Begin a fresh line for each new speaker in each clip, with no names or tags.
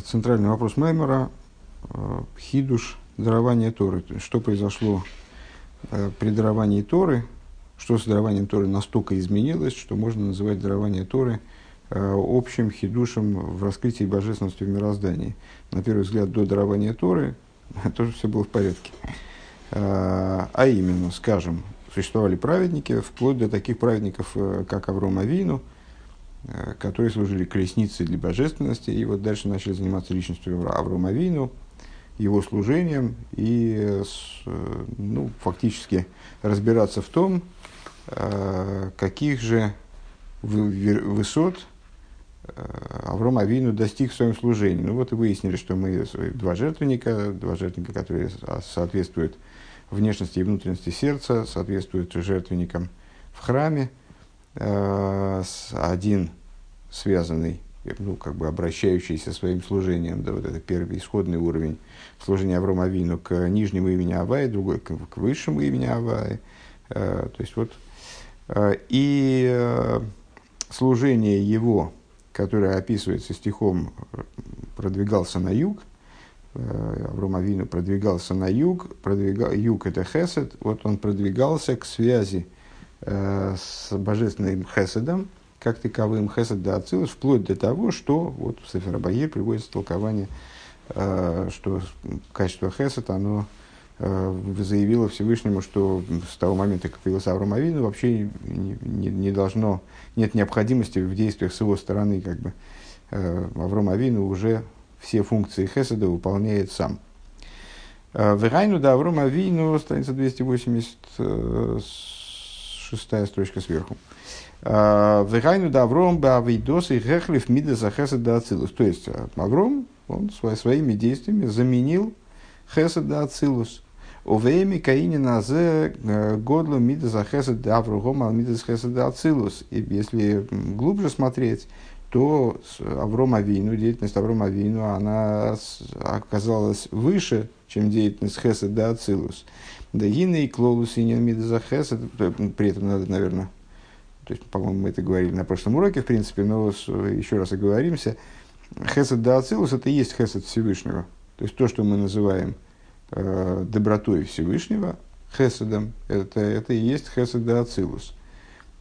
центральный вопрос Маймера э, – хидуш дарования Торы. Что произошло э, при даровании Торы, что с дарованием Торы настолько изменилось, что можно называть дарование Торы э, общим хидушем в раскрытии божественности в мироздании. На первый взгляд, до дарования Торы тоже все было в порядке. А именно, скажем, существовали праведники, вплоть до таких праведников, как Авром Авину – Э, которые служили колесницей для божественности, и вот дальше начали заниматься личностью Аврома Авину, его служением, и э, ну, фактически разбираться в том, э, каких же высот Авром Авину достиг в своем служении. Ну вот и выяснили, что мы два жертвенника, два жертвенника, которые соответствуют внешности и внутренности сердца, соответствуют жертвенникам в храме – Э, один связанный, ну, как бы обращающийся своим служением, да, вот это первый исходный уровень служения Аврома Вину к нижнему имени Авая, другой к, к высшему имени Авая. Э, то есть вот э, и служение его, которое описывается стихом, продвигался на юг, Аврома Вину продвигался на юг, продвигал, юг это Хесед, вот он продвигался к связи Э, с божественным хеседом, как таковым хесед да ацилус, вплоть до того, что вот в Сефера Багир приводится толкование, э, что качество хесед, оно э, заявило Всевышнему, что с того момента, как появился Авраам Авину, вообще не, не, не должно, нет необходимости в действиях с его стороны, как бы Авраам Авину уже все функции хеседа выполняет сам. Верайну да Авраам Авину, страница 280, шестая строчка сверху. А, Вегайну да Авром бавидос и гехлив мида захесед да ацилус. То есть а, Авром, он своими действиями заменил хесед да ацилус. Овейми каини назе э, годлу мида захесед да Аврогом ал мида захесед да ацилус. И если глубже смотреть, то Авром Авину, деятельность Аврома Авину, она оказалась выше, чем деятельность Хесед да Ацилус. Да гины и клолус и мида за Хесед, при этом надо, наверное, то есть, по-моему, мы это говорили на прошлом уроке, в принципе, но еще раз оговоримся. Хесед да Ацилус – это и есть Хесед Всевышнего. То есть, то, что мы называем э, добротой Всевышнего, Хеседом, это, это и есть Хесед да Ацилус –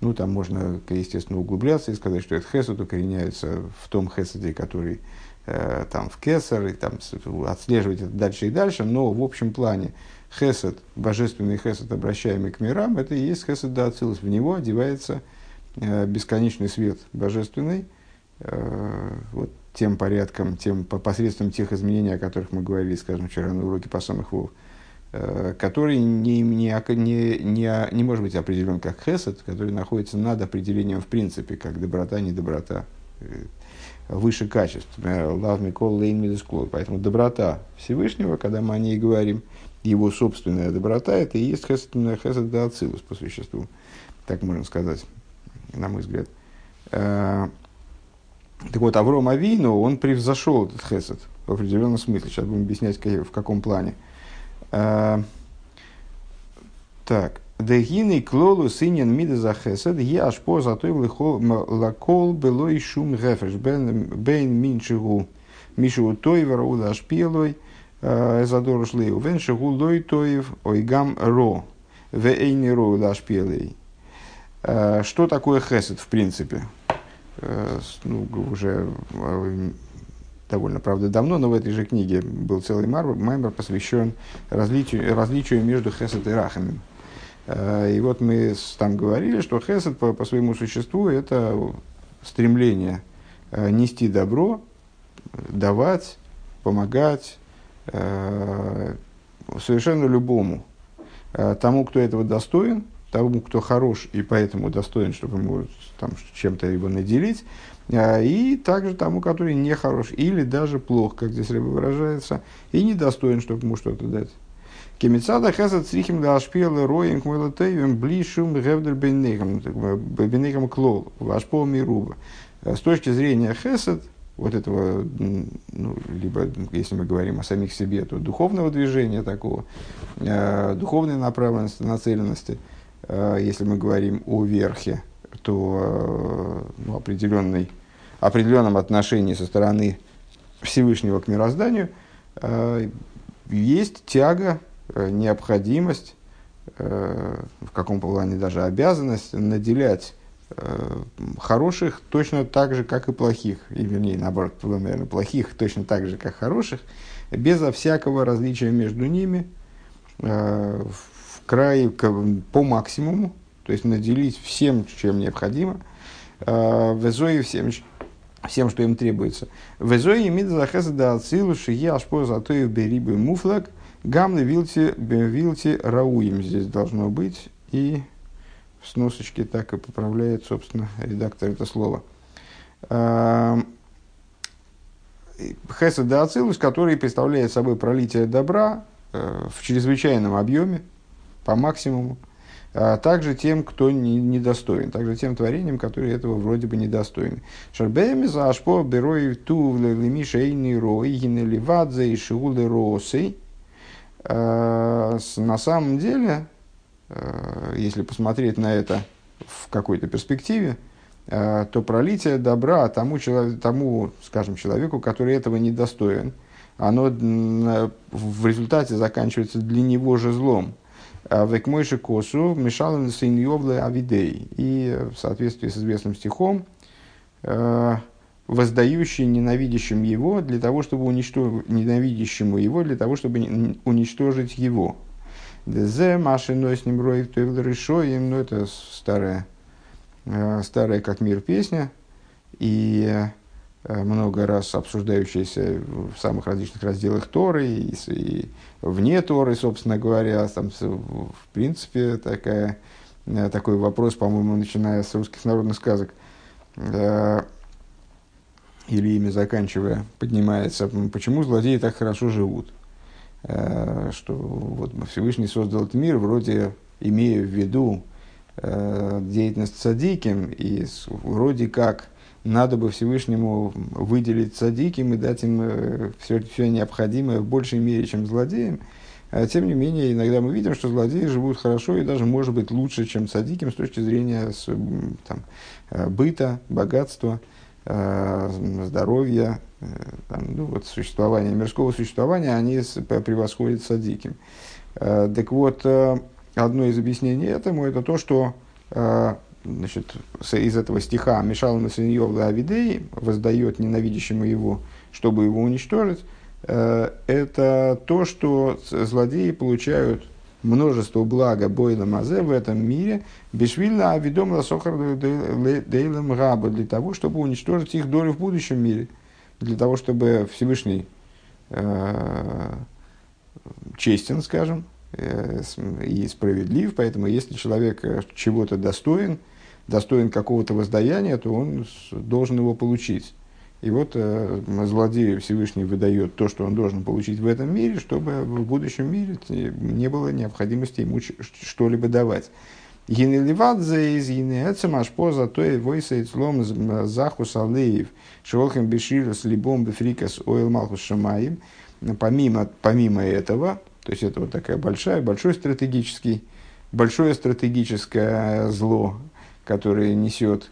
ну, там можно, естественно, углубляться и сказать, что этот хесед укореняется в том хеседе, который э, там в кесар, и там отслеживать это дальше и дальше, но в общем плане хесед, божественный хесед, обращаемый к мирам, это и есть хесед да ацилус. В него одевается э, бесконечный свет божественный, э, вот тем порядком, тем, посредством тех изменений, о которых мы говорили, скажем, вчера на уроке по самых вов, Э, который не, не, не, не, не может быть определен как хесед, который находится над определением в принципе, как доброта, недоброта, выше качеств. Love me call lane me Поэтому доброта Всевышнего, когда мы о ней говорим, его собственная доброта, это и есть хесед, хесед да ацилус по существу. Так можно сказать, на мой взгляд. Э, так вот, Авром Авину, он превзошел этот хесед в определенном смысле. Сейчас будем объяснять, в каком плане. А, так. Дегины клолу синен мида за хесед, я аж по затой лакол было и шум гефеш, бен минчигу мишу тойвер уда аж пелой, а, задор шлею, вен шигу лой тоев, ойгам ро, ве эйни ро уда аж пелой. А, что такое хесед в принципе? Ну, уже довольно, правда, давно, но в этой же книге был целый маймер, посвящен различию, различию между хесед и рахамим. Э, и вот мы там говорили, что хесед по, по своему существу это стремление э, нести добро, давать, помогать э, совершенно любому. Тому, кто этого достоин, тому, кто хорош и поэтому достоин, чтобы ему там, чем-то его наделить, а, и также тому, который не хорош или даже плох, как здесь рыба выражается, и недостоин, чтобы ему что-то дать. Кемицада хесед срихим да ашпиел роем кмэлэтэйвем блишум гевдер бенейхам клол, вашпол мируба. С точки зрения хесед, вот этого, ну, либо, если мы говорим о самих себе, то духовного движения такого, э, духовной направленности, нацеленности, э, если мы говорим о верхе, то э, ну, определенный определенном отношении со стороны Всевышнего к мирозданию, есть тяга, необходимость, в каком плане даже обязанность наделять хороших точно так же, как и плохих, и вернее, наоборот, наверное, плохих точно так же, как хороших, безо всякого различия между ними, в край по максимуму, то есть наделить всем, чем необходимо, в Зои всем, всем, что им требуется. В Зои имеет захеса да ацилу шиги ашпо затоев берибы муфлаг гамны вилти вилти рауим здесь должно быть. И в сносочке так и поправляет, собственно, редактор это слово. Хесед да ацилус, который представляет собой пролитие добра э, в чрезвычайном объеме, по максимуму, а также тем, кто не, недостоин, также тем творениям, которые этого вроде бы недостойны. Шарбеми за ашпо берой ту лими шейни ливадзе и шиулы росы. А, на самом деле, а, если посмотреть на это в какой-то перспективе, то пролитие добра тому, человеку, тому, скажем, человеку, который этого недостоин, оно в результате заканчивается для него же злом. А Век мойши косу мешал на синьевле авидей. И в соответствии с известным стихом, э, воздающий ненавидящим его для того, чтобы уничтожить, ненавидящему его для того, чтобы уничтожить его. Дезе машиной с ним роев решоем, ну это старая, э, старая как мир песня. И Э, много раз обсуждающаяся в самых различных разделах Торы и, и вне Торы, собственно говоря. Там, в принципе, такая, э, такой вопрос, по-моему, начиная с русских народных сказок или ими заканчивая, поднимается, почему злодеи так хорошо живут. Что вот Всевышний создал этот мир, вроде имея в виду деятельность садиким, и вроде как надо бы Всевышнему выделить садиким и дать им все, э, все необходимое в большей мере, чем злодеям. А, тем не менее, иногда мы видим, что злодеи живут хорошо и даже, может быть, лучше, чем садиким с точки зрения там, э, быта, богатства, э, здоровья, там, ну, вот, существования, мирского существования, они превосходят садиким. Так вот, одно из объяснений этому это то, что значит, из этого стиха «Мешал на Синьевла Авидей» воздает ненавидящему его, чтобы его уничтожить, э, это то, что злодеи получают множество блага Бойла Мазе в этом мире, Бешвильна Авидом Ласохар Дейлем Раба, для того, чтобы уничтожить их долю в будущем мире, для того, чтобы Всевышний э, честен, скажем, э, и справедлив, поэтому если человек чего-то достоин – достоин какого-то воздаяния, то он должен его получить. И вот э, злодею Всевышний выдает то, что он должен получить в этом мире, чтобы в будущем мире не было необходимости ему что-либо давать. Гинеливадзе из гинеэцем аж поза то и войса слом захус алеев шолхем беширус либом бефрикас ойл малхус шамаим. Помимо, помимо этого, то есть это вот такая большая, большой стратегический, большое стратегическое зло, который несет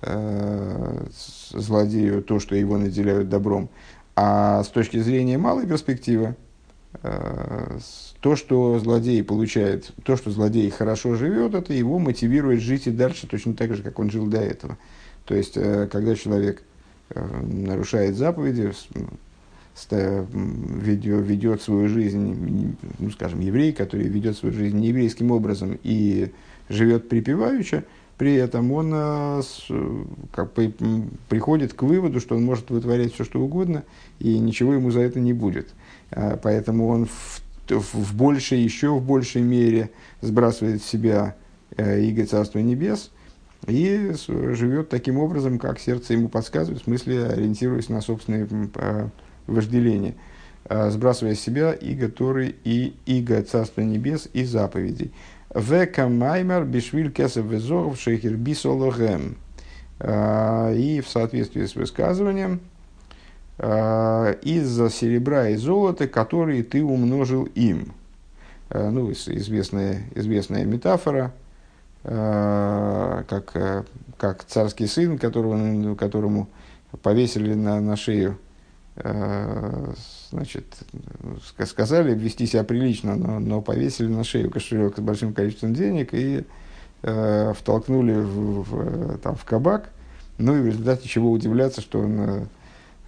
э, злодею то, что его наделяют добром. А с точки зрения малой перспективы, то, что злодей получает, то, что злодей хорошо живет, это его мотивирует жить и дальше точно так же, как он жил до этого. То есть, э, когда человек э, нарушает заповеди, ведет, свою жизнь, ну, скажем, еврей, который ведет свою жизнь нееврейским образом и живет припеваючи, при этом он э, как, приходит к выводу, что он может вытворять все, что угодно, и ничего ему за это не будет. А, поэтому он в, в большей, еще в большей мере сбрасывает с себя э, иго Царства Небес и живет таким образом, как сердце ему подсказывает, в смысле ориентируясь на собственные вожделения а, сбрасывая с себя иго Торы и иго Царства Небес и заповедей. Века маймер бишвиль кесов везоров шейхер бисологем. А, и в соответствии с высказыванием, а, из-за серебра и золота, которые ты умножил им. А, ну, известная, известная метафора, как, как царский сын, которого, которому повесили на, на шею значит, сказали вести себя прилично, но, но повесили на шею кошелек с большим количеством денег и э, втолкнули в, в, там, в кабак. Ну и в результате чего удивляться, что он э,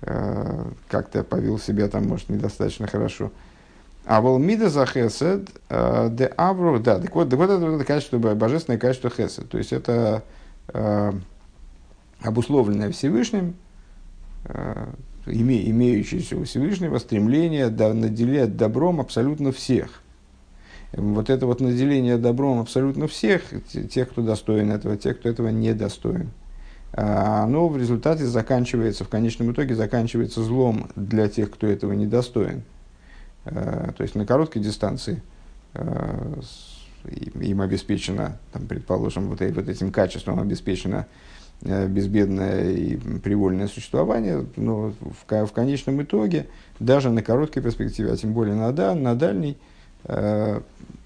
как-то повел себя там, может, недостаточно хорошо. А вол мида за хесед, э, де авру, да, так вот, вот это, качество, божественное качество хесед. То есть это э, обусловленное Всевышним, э, име, имеющееся у Всевышнего стремление да, наделять добром абсолютно всех. Вот это вот наделение добром абсолютно всех, тех, кто достоин этого, тех, кто этого не достоин, оно в результате заканчивается, в конечном итоге заканчивается злом для тех, кто этого не достоин. А, то есть на короткой дистанции а, им обеспечено, там, предположим, вот, вот этим качеством обеспечено Э, безбедное и привольное существование, но в, в конечном итоге, даже на короткой перспективе, а тем более на, да, на дальней, э,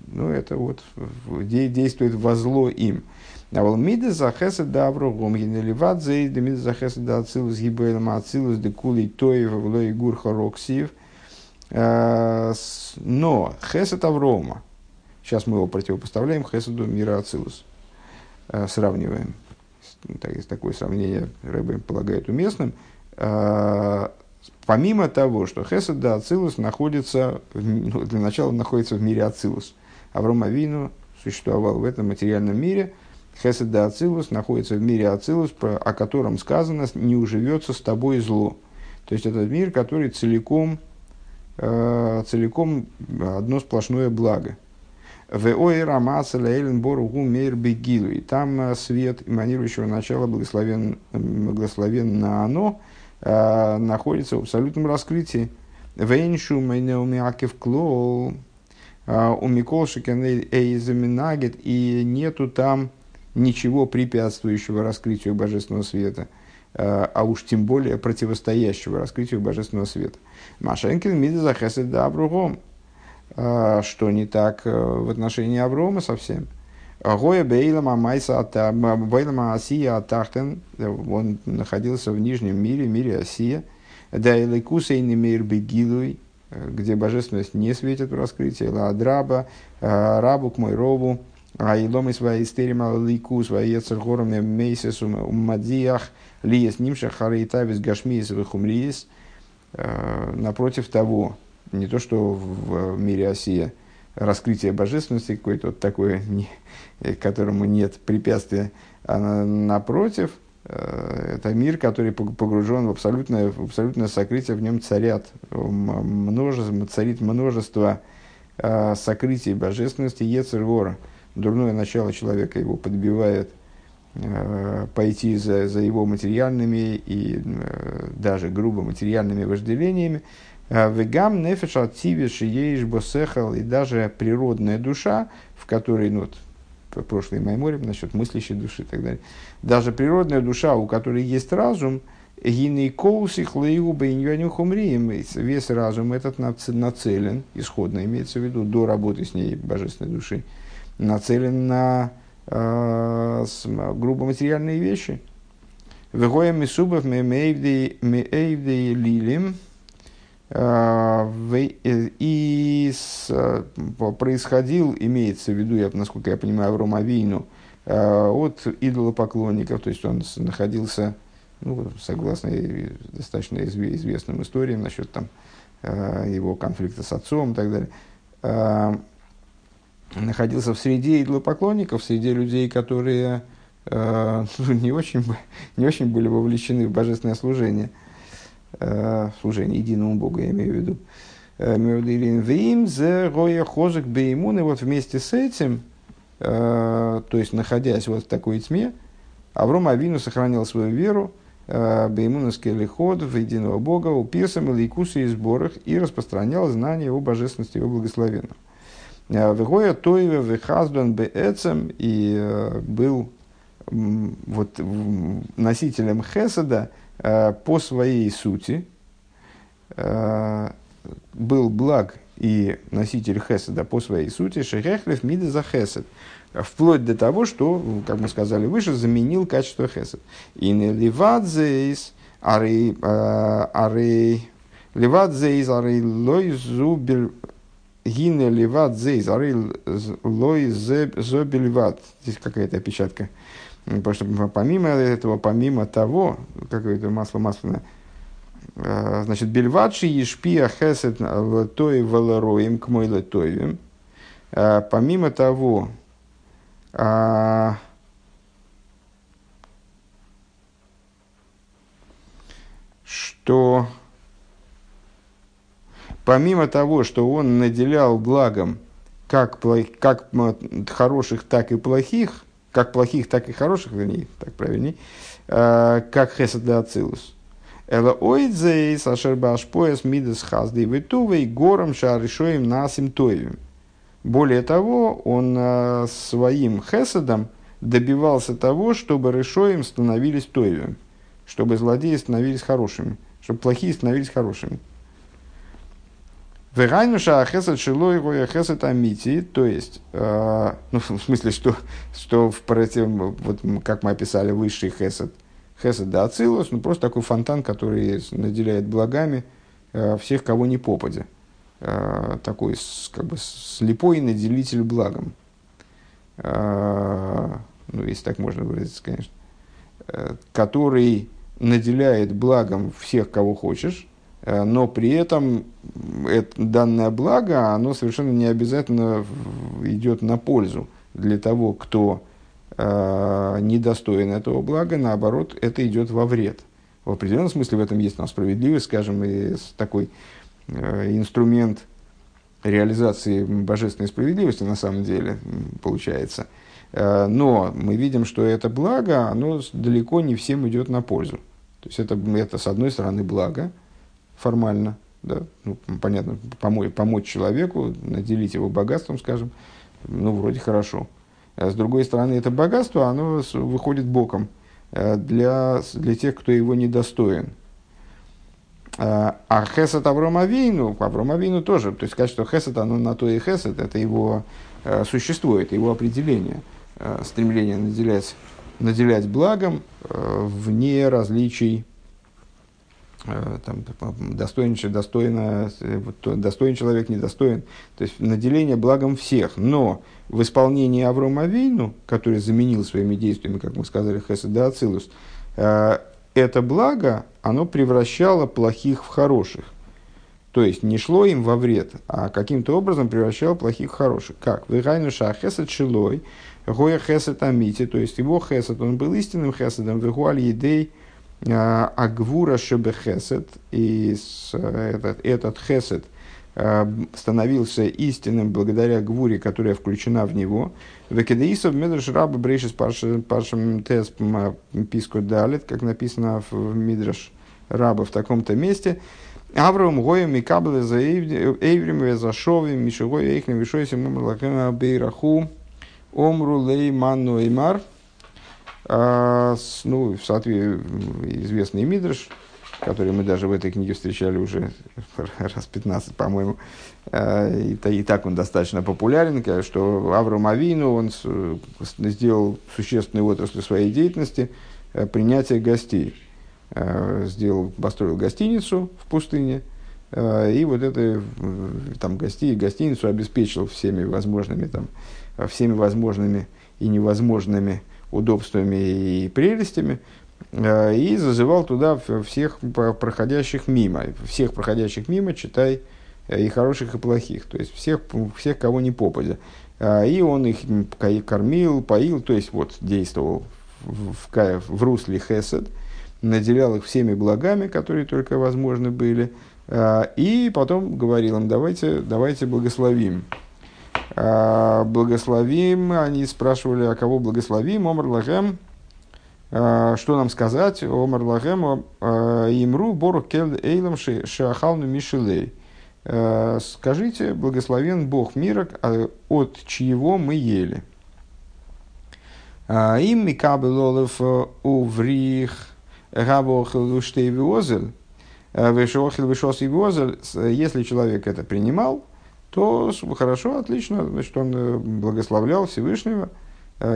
ну, это вот де, действует во зло им. А вол миды захеса да аврогом генеливат зей да миды захеса да ацилус гибелем ацилус де кулей тоев влой гур хороксиев. Э, но хесед Аврома, сейчас мы его противопоставляем хеседу мира ацилус, э, сравниваем такое сравнение, Рэбе полагает уместным, а, помимо того, что Хесед да Ацилус находится, ну, для начала находится в мире Ацилус. Авраам Авину существовал в этом материальном мире, Хесед да Ацилус находится в мире Ацилус, о котором сказано «не уживется с тобой зло». То есть, этот мир, который целиком, а, целиком одно сплошное благо. И там э, свет эманирующего начала, благословен, благословен на оно, э, находится в абсолютном раскрытии. Вейншу Майнеумиакев Клол, э, у Микол Эйзаминагет, и нету там ничего препятствующего раскрытию божественного света, а уж тем более противостоящего раскрытию божественного света. Машенкин Мидза Хесед Абругом. А, что не так э, в отношении Аврома совсем. Гоя Бейлама Майса Бейлама Асия Атахтен, он находился в нижнем мире, мире Асия. Да и Лекусейни Мир Бегилуй, где божественность не светит в раскрытии. Ладраба, э, Рабу к мой робу, а и свои истерима лику, свои ецергорами мейсис умадиях, лиес нимша харитавис гашмиес вихумлиес. Э, напротив того, не то, что в мире Осия раскрытие божественности какое-то вот такое, не, которому нет препятствия, а на, напротив, э, это мир, который погружен в абсолютное, в абсолютное сокрытие, в нем царят множество, царит множество э, сокрытий божественности, Ецергора. Дурное начало человека его подбивает э, пойти за, за его материальными и даже грубо материальными вожделениями, Э, Вегам нефеш ацивиш еиш босехал, и даже природная душа, в которой, ну, вот, прошлый майморим насчет мыслящей души и так далее, даже природная душа, у которой есть разум, гинейкоусих лейуба хумрием, весь разум этот нацелен, исходно имеется в виду, до работы с ней божественной души, нацелен на э, грубо материальные вещи. Вегоя мисубов меэйвдей лилим, Э, и с, происходил, имеется в виду, я, насколько я понимаю, Авром Авину, э, от идолопоклонников, то есть он находился, ну, согласно достаточно известным историям насчет там, э, его конфликта с отцом и так далее, находился в среде идолопоклонников, в среде людей, которые не очень, не очень были вовлечены в божественное служение – э, служение единому Богу, я имею в виду. Э, Вим зе роя хожик беймун, и вот вместе с этим, э, то есть находясь вот в такой тьме, Авром Авину сохранял свою веру, э, беймуновский лиход в единого Бога, у пирсам и лейкусы и сборах, и распространял знания о божественности его благословенного. Вегоя Тоеве Вехазбен Беэцем и был вот, носителем Хеседа, Э, по своей сути. Э, был благ и носитель хеседа по своей сути, шехехлев мида за хесед, вплоть до того, что, как мы сказали выше, заменил качество хесед. И не ливадзейс, арей, э, арей, Леват зейз арей лой зубель гине леват зейз арей лой зобельват. Здесь какая-то опечатка. Потому что помимо этого, помимо того, какое-то масло масляное, э, значит, бельватши ешпия хесет той валароем к мой летоевим. Э, помимо того, а, что помимо того, что он наделял благом как, как хороших, так и плохих, как плохих, так и хороших, вернее, так правильней, э, как хесед да ацилус. Эла ойдзейс ашербаш пояс мидас хазды витувей гором шаришоем насим тоевим. Более того, он э, своим хеседом добивался того, чтобы решоем становились тоевым, чтобы злодеи становились хорошими, чтобы плохие становились хорошими. Вегайнуша хесед шилой гоя хесед амити, то есть, э, ну, в смысле, что, что в против, вот как мы описали высший хесед, хесед да ацилус, ну, просто такой фонтан, который наделяет благами э, всех, кого не попадя. Э, такой, как бы, слепой наделитель благом. Э, ну, если так можно выразиться, конечно. Э, который наделяет благом всех, кого хочешь, но при этом это, данное благо, оно совершенно не обязательно идет на пользу для того, кто э, недостоин этого блага, наоборот, это идет во вред. В определенном смысле в этом есть там справедливость, скажем, и такой э, инструмент реализации божественной справедливости на самом деле получается. Э, но мы видим, что это благо, оно далеко не всем идет на пользу. То есть это, это с одной стороны благо, формально, да, ну, понятно, помочь, помочь человеку, наделить его богатством, скажем, ну, вроде хорошо. А с другой стороны, это богатство, оно выходит боком э, для, для тех, кто его недостоин. А, а хесед Авромавину, Авромавину тоже, то есть сказать, что хесед, оно на то и хесед, это его э, существо, это его определение, э, стремление наделять, наделять благом вне различий там, достоин, достойно, э, достоин человек, недостоин. То есть наделение благом всех. Но в исполнении Аврома Вейну, который заменил своими действиями, как мы сказали, Хесед да Ацилус, э, это благо, оно превращало плохих в хороших. То есть не шло им во вред, а каким-то образом превращало плохих в хороших. Как? Вегайну ша хесед шилой, гоя хесед амити, то есть его хесед, он был истинным хеседом, вегуаль едей, Агвура Шебехесед, и этот, этот хесед а, становился истинным благодаря гвуре, которая включена в него. Векедеисов Медрш Раба Брейшис Паршем Тес Писко Далит, как написано в Мидраш Раба в таком-то месте. Авраам Гоем и Кабле за Эйврим за Шовим, Мишугой Эйхнем Вишойсим Мамлакена Бейраху Омру Лей Манну Эймар. А, ну, в соответствии известный Мидрш, который мы даже в этой книге встречали уже раз 15, по-моему, а, и, и так он достаточно популярен, что Авраам Авину, он сделал существенную отрасль своей деятельности э, принятие гостей. А, сделал, построил гостиницу в пустыне, и вот это там гостей, гостиницу обеспечил всеми возможными, там, всеми возможными и невозможными удобствами и прелестями, э, и зазывал туда всех проходящих мимо. Всех проходящих мимо, читай, э, и хороших, и плохих. То есть всех, всех кого не попадя. Э, и он их кормил, поил, то есть вот действовал в, в, в русле хесед, наделял их всеми благами, которые только возможны были, и потом говорил им, давайте, давайте благословим. А, благословим, они спрашивали, а кого благословим, Омар Лагем, а, что нам сказать, Омар Лагем, а, имру бору кель эйлам шахалну мишелей. Скажите, благословен Бог мира, от чьего мы ели. Им микабелолев уврих гавохил виштейвиозель, вишохил вишос если человек это принимал, то хорошо, отлично, значит, он э, благословлял Всевышнего,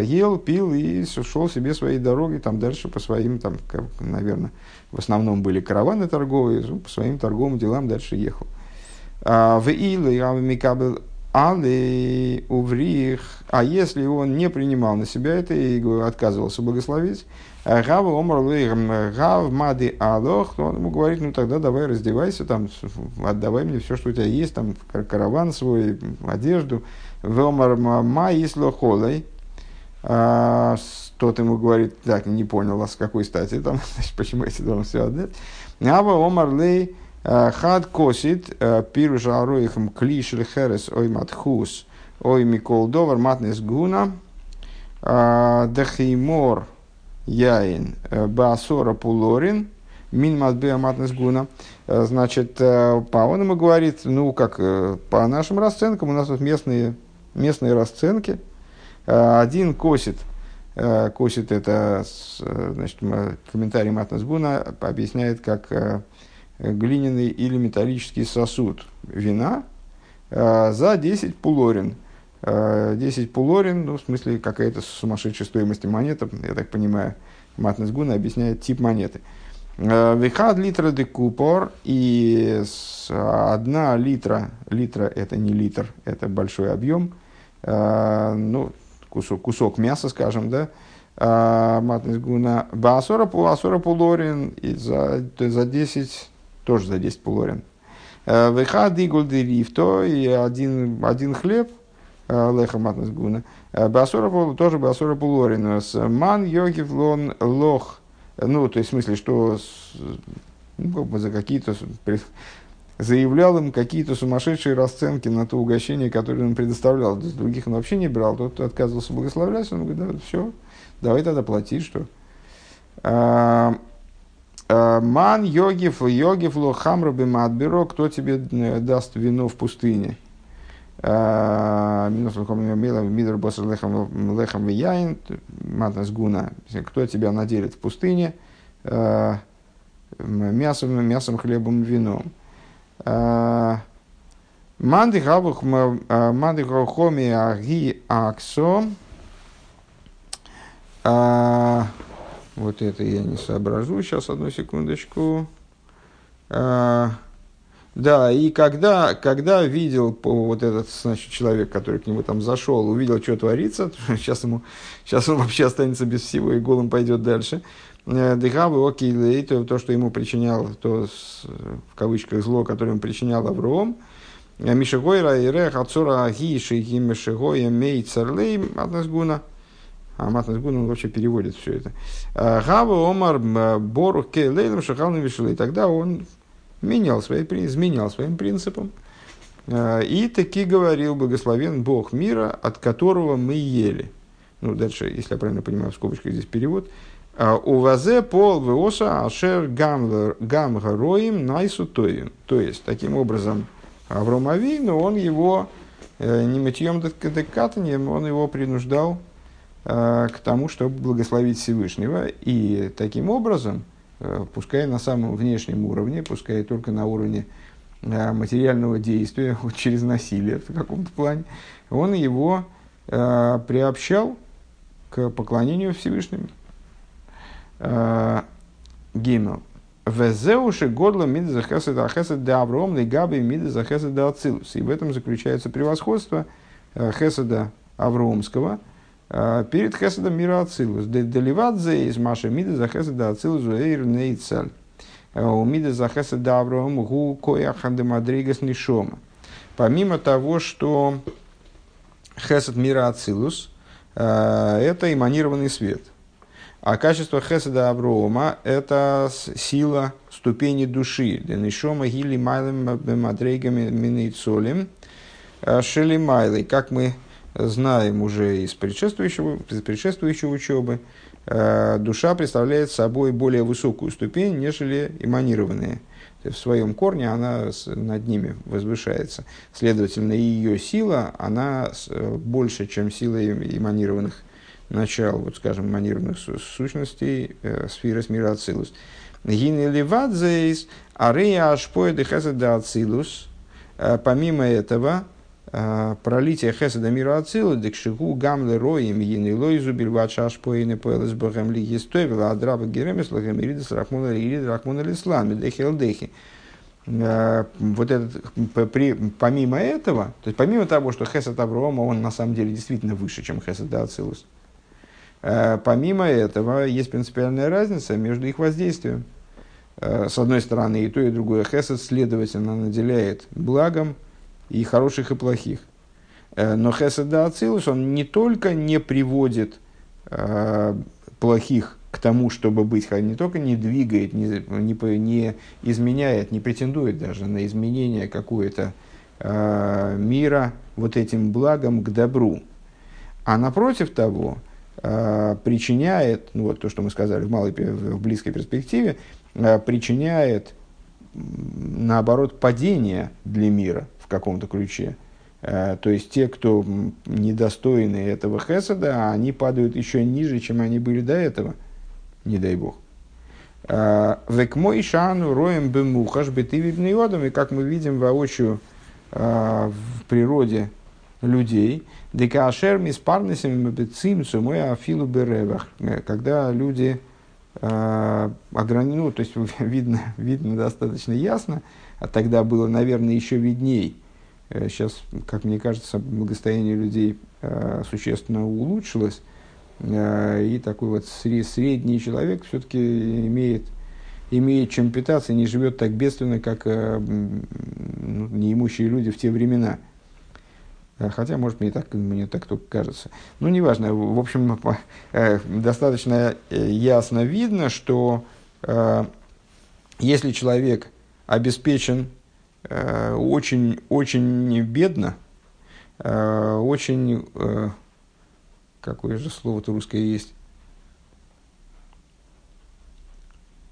ел, пил и шел себе своей дорогой, там дальше по своим, там, наверное, в основном были караваны торговые, по своим торговым делам дальше ехал. В Илы, Али уврих, а если он не принимал на себя это и отказывался благословить, Гав омар гав мады алох, то он ему говорит, ну тогда давай раздевайся, там, отдавай мне все, что у тебя есть, там, караван свой, одежду. Вомар ма исло холой. А, тот ему говорит, так, не понял, а с какой стати, там, значит, почему я тебе должен все отдать. Ава омар лей Э, хад косит э, пируш ароихам клиш херес ой матхус ой микол довар матнес гуна э, дахимор яин басора пулорин мин матбеа матнес гуна. Значит, он ему говорит, ну, как по нашим расценкам, у нас тут местные, местные расценки. Один косит, косит это, значит, комментарий Матнес Гуна объясняет, как глиняный или металлический сосуд вина э, за 10 пулорин. 10 э, пулорин, ну, в смысле, какая-то сумасшедшая стоимость монеты, я так понимаю, Матнес Гуна объясняет тип монеты. Э, Вихад литра де купор и одна литра, литра это не литр, это большой объем, ну, кусок, кусок мяса, скажем, да, Матнес Гуна, Басора пулорин и за, за 10 тоже за 10 пулорин. Э, Вехад и гольдерифто, и один, один хлеб, э, леха матнес гуна. Э, Басора тоже басора пулорин. Ман йогив лон лох. Ну, то есть, в смысле, что ну, за какие-то заявлял им какие-то сумасшедшие расценки на то угощение, которое он предоставлял. Других он вообще не брал. Тот, отказывался благословлять, он говорит, да, все, давай тогда плати, что. Э, Ман йогив, йогив ло хамраби мадбиро, кто тебе э, даст вино в пустыне? Э, Минус мидр босер лехам лехам яин, матнас гуна. Кто тебя наделит в пустыне? Мясом, мясом, хлебом, вином. Манди хабух, манди хохоми аги аксо. Вот это я не соображу. Сейчас, одну секундочку. А, да, и когда, когда видел вот этот значит, человек, который к нему там зашел, увидел, что творится, сейчас, ему, сейчас он вообще останется без всего и голым пойдет дальше. Э, Дыхавы окей, то, то, что ему причинял, то в кавычках зло, которое ему причинял Авром, э, Мишегойра и Рех, Ацора Агиши, Гимешегоя, Мей, Царлей, Атнасгуна – а Матнас Гун, он вообще переводит все это. «А, Гава Омар Бору Кейлейлем Шахална Вишла. И тогда он менял свои, изменял своим принципам. А, и таки говорил, благословен Бог мира, от которого мы ели. Ну, дальше, если я правильно понимаю, в скобочках здесь перевод. «А, У вазе пол веоса ашер гам гароим найсу тоин. То есть, таким образом, Авром Авину, он его э, не мытьем декатанием, он его принуждал Э, к тому, чтобы благословить Всевышнего. И таким образом, э, пускай на самом внешнем уровне, пускай только на уровне э, материального действия, вот через насилие в каком-то плане, он его приобщал к поклонению Всевышнему. Гимел. Везеуши годла мида захесед ахесед да Авром габи мида захесед да Ацилус. И в этом заключается превосходство хеседа Авромского – перед Хеседом мира Ацилус. Деливадзе из Маша Мида за Хеседа Ацилус Эйр Нейцаль. А, у Мида за Хеседа Авраам Гу Кояхан Мадригас Нишома. Помимо того, что Хесед мира Ацилус а, – это эманированный свет. А качество Хеседа Аврома – это сила ступени души. Денишома гили майлем мадрейгами минейцолем шелимайлой. Как мы знаем уже из предшествующего, из предшествующей учебы, э, душа представляет собой более высокую ступень, нежели эманированные. В своем корне она над ними возвышается. Следовательно, ее сила, она э, больше, чем сила эманированных начал, вот скажем, эманированных сущностей э, сферы с мира Ацилус. Гинеливадзейс, арея ашпоэдэ хасада Ацилус. Помимо этого, пролитие хеседа мира ацилы, декшигу гамле роем ины лойзу бельват шашпоины пэлэс бэхэм ли естойвела адраба геремес иридас рахмуна ирид рахмуна лислам дехел дехи. Э, вот этот, при, помимо этого, то есть помимо того, что Хесед Аврома, он на самом деле действительно выше, чем Хесед Ацилус, помимо этого есть принципиальная разница между их воздействием. Э, с одной стороны, и то, и другое хесед, следовательно, наделяет благом и хороших, и плохих. Э, но хесед да ацилус, он не только не приводит э, плохих к тому, чтобы быть, не только не двигает, не, не, не изменяет, не претендует даже на изменение какое-то э, мира вот этим благом к добру, а напротив того, э, причиняет, ну вот то, что мы сказали в, малой, в близкой перспективе, Э, причиняет, наоборот, падение для мира в каком-то ключе. Э, то есть те, кто недостойны этого хесада, они падают еще ниже, чем они были до этого, не дай бог. Э, Век мой шану роем бемухаш бетывибный и как мы видим воочию в природе людей, декашер миспарнесим бецимцу мой афилу беревах, когда люди э, ограни... ну, то есть видно, видно достаточно ясно, а тогда было, наверное, еще видней. Э, сейчас, как мне кажется, благостояние людей э, существенно улучшилось, э, и такой вот средний человек все-таки имеет, имеет чем питаться, не живет так бедственно, как э, ну, неимущие люди в те времена – Э, хотя, может, мне так, мне так только кажется. Ну, неважно. В общем, э, достаточно э, ясно видно, что если человек обеспечен очень, очень бедно, очень, какое же слово-то русское есть,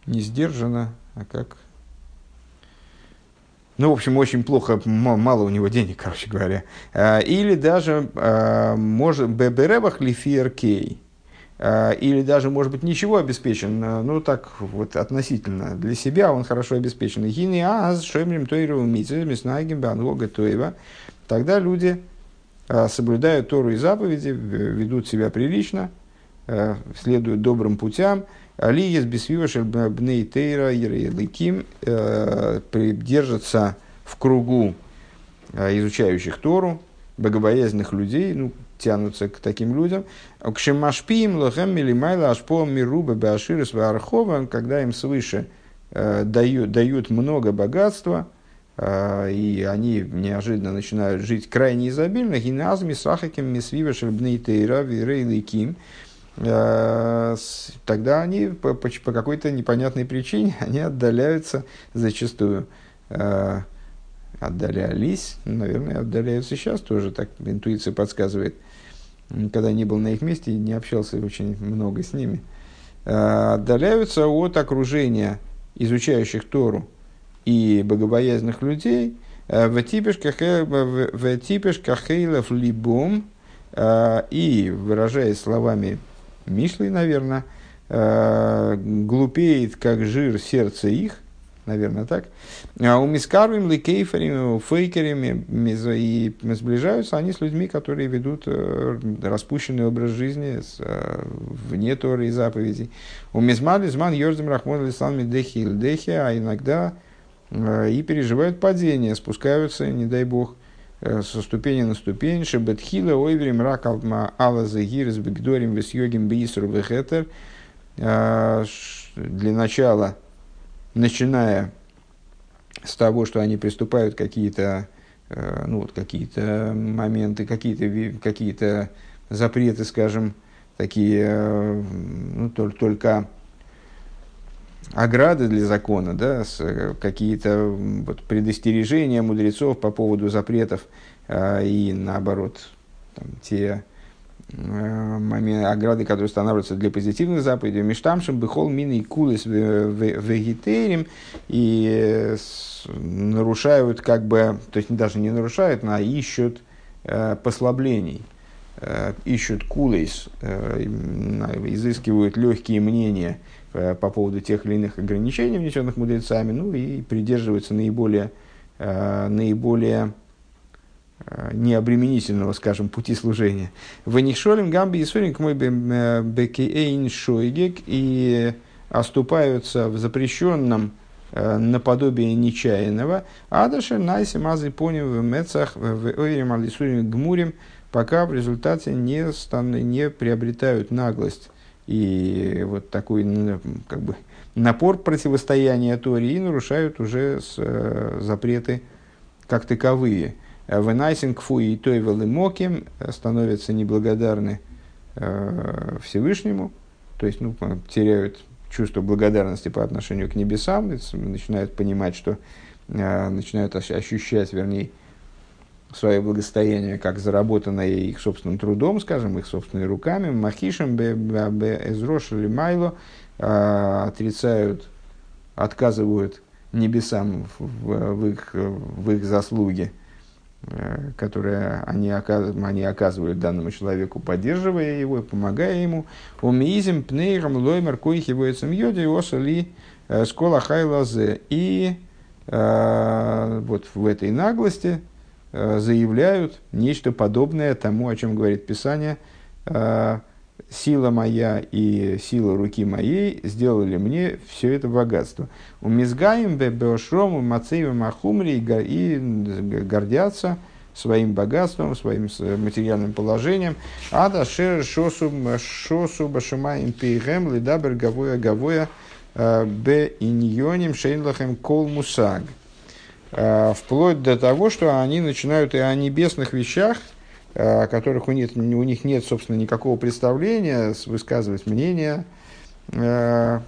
не сдержанно, а как ну, в общем, очень плохо, мало у него денег, короче говоря. Или даже, может, беберебах лифиеркей. А, или даже, может быть, ничего обеспечен, ну, так вот относительно для себя он хорошо обеспечен. Гини аз шемрим тойру миснагим банвога тойва. Тогда люди соблюдают Тору и заповеди, ведут себя прилично, следуют добрым путям, Али есть бесвивашель бней тейра ликим э, держится в кругу э, изучающих Тору, богобоязненных людей, ну, тянутся к таким людям. К шемашпиим лохем милимайла ашпо мируба беаширис вархова, когда им свыше э, дают, дают много богатства, и они неожиданно начинают жить крайне изобильно, гиназми сахаким мисвивашель бней тейра ликим, Э, тогда они по, по, по какой-то непонятной причине они отдаляются зачастую. Э, отдалялись, наверное, отдаляются сейчас тоже, так интуиция подсказывает. Когда не был на их месте и не общался очень много с ними. Э, отдаляются от окружения изучающих Тору и богобоязненных людей в типешках хейлов либом и, выражаясь словами Мишлей, наверное, э, глупеет, как жир сердце их, наверное, так. А у мискарвим, ликейферами, фейкерами, и сближаются они с людьми, которые ведут э, распущенный образ жизни с, э, вне Торы и заповедей. У мизмали зман йорзем рахмон лислам дехи дехи, а иногда и переживают падение, спускаются, не дай бог, Э, со ступени на ступень, шебетхила ойверим рак алла загир с бигдорим вес йогим бисру вехетер. Э, для начала, начиная с того, что они приступают какие-то э, ну, вот какие-то моменты, какие-то какие запреты, скажем, такие, ну, только, ограды для закона, да, э, какие-то вот, предостережения мудрецов по поводу запретов э, и наоборот, там, те э, ограды, которые устанавливаются для позитивных заповедей, миштамшим бихол мины и кулис вегетерим. И э, нарушают как бы, то есть даже не нарушают, а ищут э, послаблений, э, ищут кулис, э, изыскивают легкие мнения, Э, по поводу тех или иных ограничений, внесенных мудрецами, ну и придерживаются наиболее, э, наиболее необременительного, скажем, пути служения. Ванишолим гамби и сурик мой бекейн шойгек и оступаются в запрещенном наподобие нечаянного. Адашер найси мазы поним в мецах в ойрем алисурим гмурим, пока в результате не, стан, не приобретают наглость и вот такой как бы, напор противостояния Торе и нарушают уже с, э, запреты как таковые. ונעשים כפויי טובה למקום становятся неблагодарны э, Всевышнему, то есть ну, теряют чувство благодарности по отношению к небесам, начинают понимать, что э, начинают ощущать, вернее, свое благостояние как заработанное их собственным трудом, скажем, их собственными руками, махишем бе эзрошили майло, отрицают, отказывают небесам в, в, их, в их заслуге, э, которые они, они оказывают данному человеку, поддерживая его помогая ему. Умизим пнейром лоймер коихи воицем йоди осали э, скола хайлазе. И э, вот в этой наглости, заявляют нечто подобное тому, о чем говорит Писание. Сила моя и сила руки моей сделали мне все это богатство. У мизгаем беошрому мацеевым ахумри и гордятся своим богатством, своим материальным положением. Ада шер шосу шосу башумаем пейгем лидабер гавоя гавоя э, бе иньоним шейнлахем кол мусаг. Э, вплоть до того, что они начинают и о небесных вещах, о которых у, нет, у них нет, собственно, никакого представления, высказывать мнения, э,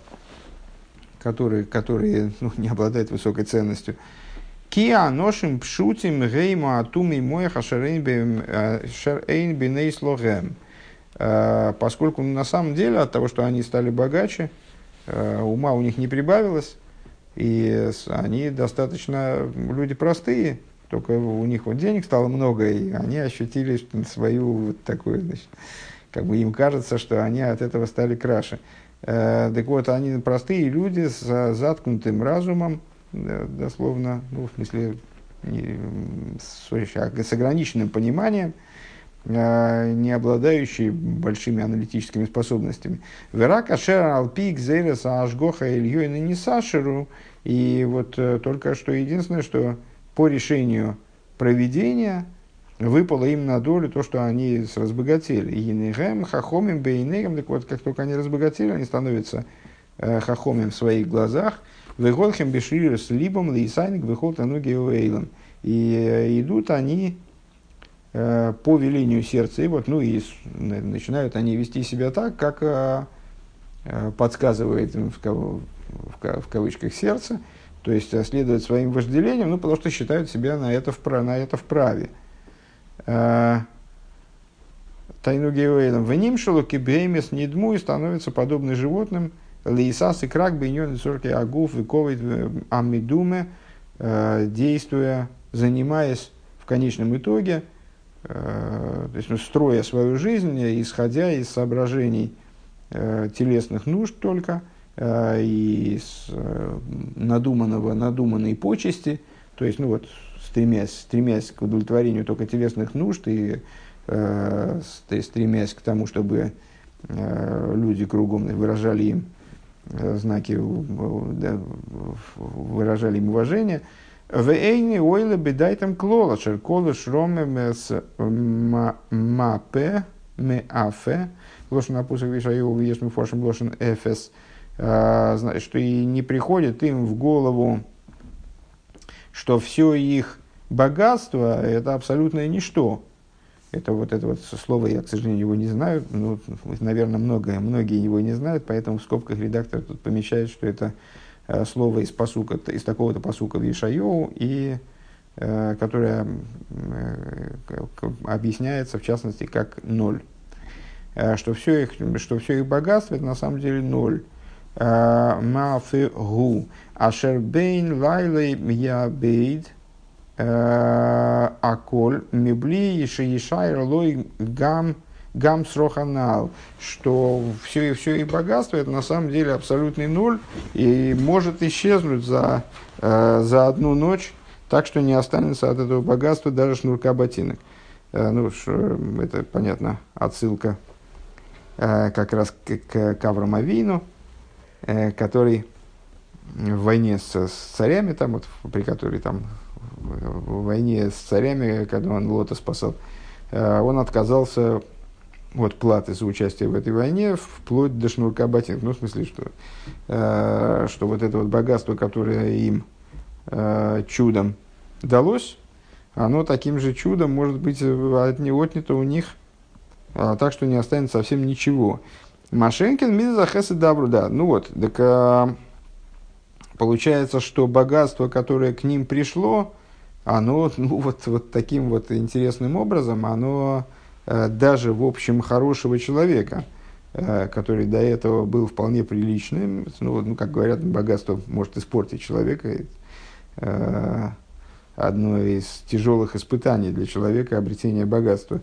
которые, которые ну, не обладают высокой ценностью. Киа ношим пшутим гейма атуми хашарейн бинейс логем. Поскольку на самом деле от того, что они стали богаче, ума у них не прибавилось, и они достаточно люди простые, только у них вот денег стало много, и они ощутили свою вот такую, значит, как бы им кажется, что они от этого стали краше. Э, так вот, они простые люди с заткнутым разумом, дословно, ну, в смысле, не, с, ограниченным пониманием, Э, не обладающие большими аналитическими способностями. Верака шера алпик зереса ашгоха ильёйна не сашеру. И вот э, только что единственное, что по решению проведения выпало им на долю то, что они разбогатели. Инегем, хахомим, бейнегем. Так вот, как только они разбогатели, они становятся э, хахомим в своих глазах. Выходхем беширир с либом, лейсайник, выход ануги И идут они Э, по велению сердца. И вот, ну, и начинают они вести себя так, как э, э, подсказывает им в, кав... в кавычках сердце, то есть следуют своим вожделениям, ну, потому что считают себя на это, вправе, на это вправе. Тайну геоидом в нимшелу кибеймес недму и становится подобным животным, лейсас и крак бейнён сорки агуф и ковид амидуме, действуя, занимаясь в конечном итоге – Э, то есть, ну, строя свою жизнь, исходя из соображений э, телесных нужд только, э, и из надуманного, надуманной почести, то есть, ну вот, стремясь, стремясь к удовлетворению только телесных нужд и стремясь к тому, чтобы люди кругом выражали им знаки, выражали им уважение – Вейни ойле бедайтам клола, шеркола шроме с мапе, ме афе, лошен напусок вишаю вешну фошем лошен эфес, что и не приходит им в голову, что все их богатство – это абсолютное ничто. Это вот это вот слово, я, к сожалению, его не знаю, но, наверное, много, многие его не знают, поэтому в скобках редактор тут помечает, что это Э, слово из, посука, из такого-то посука в Ишайоу, и э, которое э, объясняется, в частности, как ноль. Что все их, что все их богатство это на самом деле ноль. Мафи гу. Ашербейн лайлей я бейд аколь мебли и шиишайр лой гам гамсроханал, что все, все их богатство это на самом деле абсолютный ноль и может исчезнуть за, э, за одну ночь, так что не останется от этого богатства даже шнурка ботинок. Э, ну, это, понятно, отсылка э, как раз к, к, к Аврамовину, э, который в войне с, с царями, там, вот, при которой там в войне с царями, когда он Лота спасал, он отказался от платы за участие в этой войне вплоть до шнурка ботинок. Ну, в смысле, что, что вот это вот богатство, которое им чудом далось, оно таким же чудом может быть от, отнято у них, а, так что не останется совсем ничего. Машенкин миза хесед добру, да. Ну вот, так а, получается, что богатство, которое к ним пришло, оно ну, вот, вот таким вот интересным образом, оно а, даже в общем хорошего человека, а, который до этого был вполне приличным, ну, ну как говорят, богатство может испортить человека, одно из тяжелых испытаний для человека обретение богатства.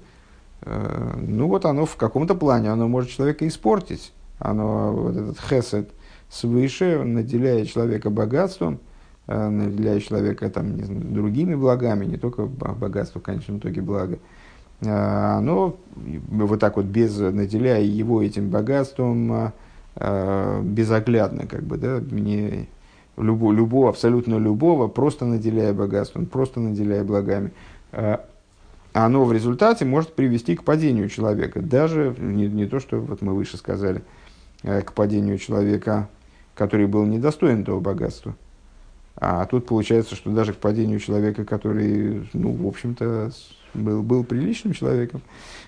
Э, ну вот оно в каком-то плане, оно может человека испортить. Оно, вот этот хесед свыше, наделяет человека богатством, э, наделяет человека там, не знаю, другими благами, не только богатство в конечном итоге благо. Э, оно вот так вот, без, наделяя его этим богатством, безоглядно, как бы, да, мне любого, любого, абсолютно любого, просто наделяя богатством, просто наделяя благами, оно в результате может привести к падению человека. Даже не, не то, что вот мы выше сказали, э, к падению человека, который был недостоин этого богатства. А тут получается, что даже к падению человека, который, ну, в общем-то, был, был приличным человеком.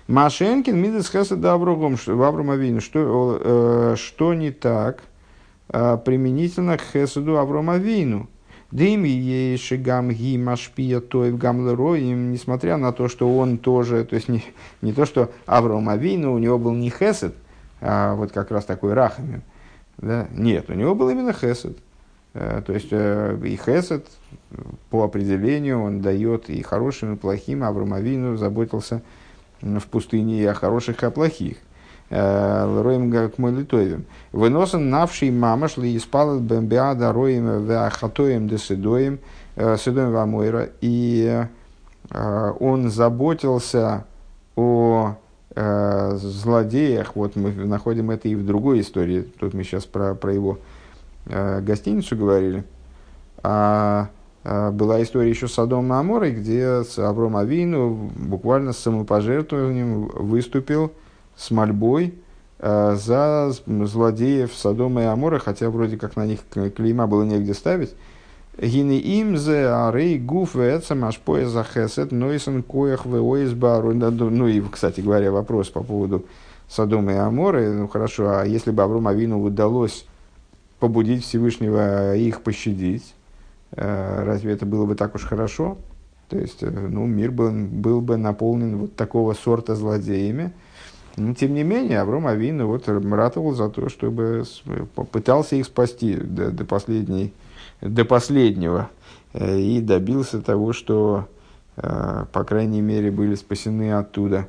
Машенкин, Мидес Хеса Доброгом, в Авромовине, что, э, что не так – а, применительно к Хесуду Аврома Вейну. Дыми ешигам ги машпия той в гамлероим, несмотря на то, что он тоже, то есть не, не то, что Авром Авину, у него был не хесед, а вот как раз такой рахамин. Да? Нет, у него был именно хесед. А, то есть э, и хесед по определению он дает и хорошим, и плохим. Авром Авину заботился в пустыне и о хороших, и о плохих. Роем к молитовим. Выносен навший мамаш ли испалат бэмбиада роем веахатоем десидоем э, седоем вамойра. И э, он заботился о э, злодеях. Вот мы находим это и в другой истории. Тут мы сейчас про, про его гостиницу говорили. А была история еще с Адом Аморой, где Авром Авину буквально с самопожертвованием выступил с мольбой э, за злодеев Содома и Амора, хотя вроде как на них клейма было негде ставить. Гины им зе арей гуф вецам ашпоя за хесет нойсен коях веоис бару. Ну и, кстати говоря, вопрос по поводу Содома и Аморы. Ну хорошо, а если бы Аврому Авину удалось побудить Всевышнего их пощадить, э, разве это было бы так уж хорошо? То есть, э, ну, мир был, был бы наполнен вот такого сорта злодеями – но, тем не менее, Авром Авину вот ратовал за то, чтобы попытался их спасти до, до, последней, до последнего э, и добился того, что, э, по крайней мере, были спасены оттуда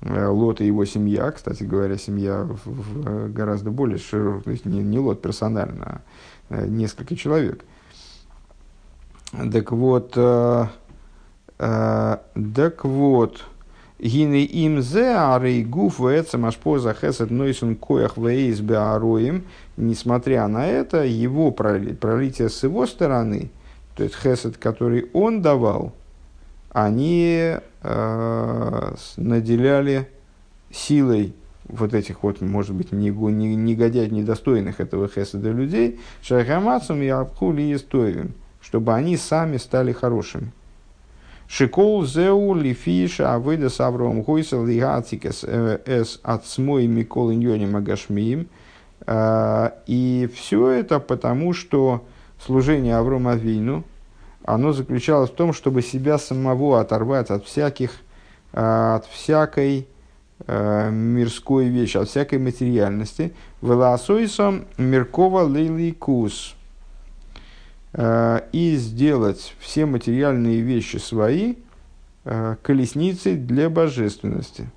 э, Лот и его семья, кстати говоря, семья в, в гораздо более широкой, то есть не, не Лот персонально, а несколько человек. Так вот, так вот, Гины им зе арей гуф вэцам ашпоза хесед нойсун коях вэйс беароим. Несмотря на это, его пролитие с его стороны, то есть хесед, который он давал, они э, наделяли силой вот этих вот, может быть, негодяй, недостойных этого хеседа людей, шахамацум и абхули и чтобы они сами стали хорошими. Шикол зеу лифиша авыда с Авровым Хойсел лигацикес э, эс от смой Микол Иньони Магашмиим. А, и все это потому, что служение Аврома Вину, оно заключалось в том, чтобы себя самого оторвать от всяких, а, от всякой а, мирской вещи, от всякой материальности. Веласойсом Миркова Лейли Кус – Э, и сделать все материальные вещи свои э, колесницей для божественности.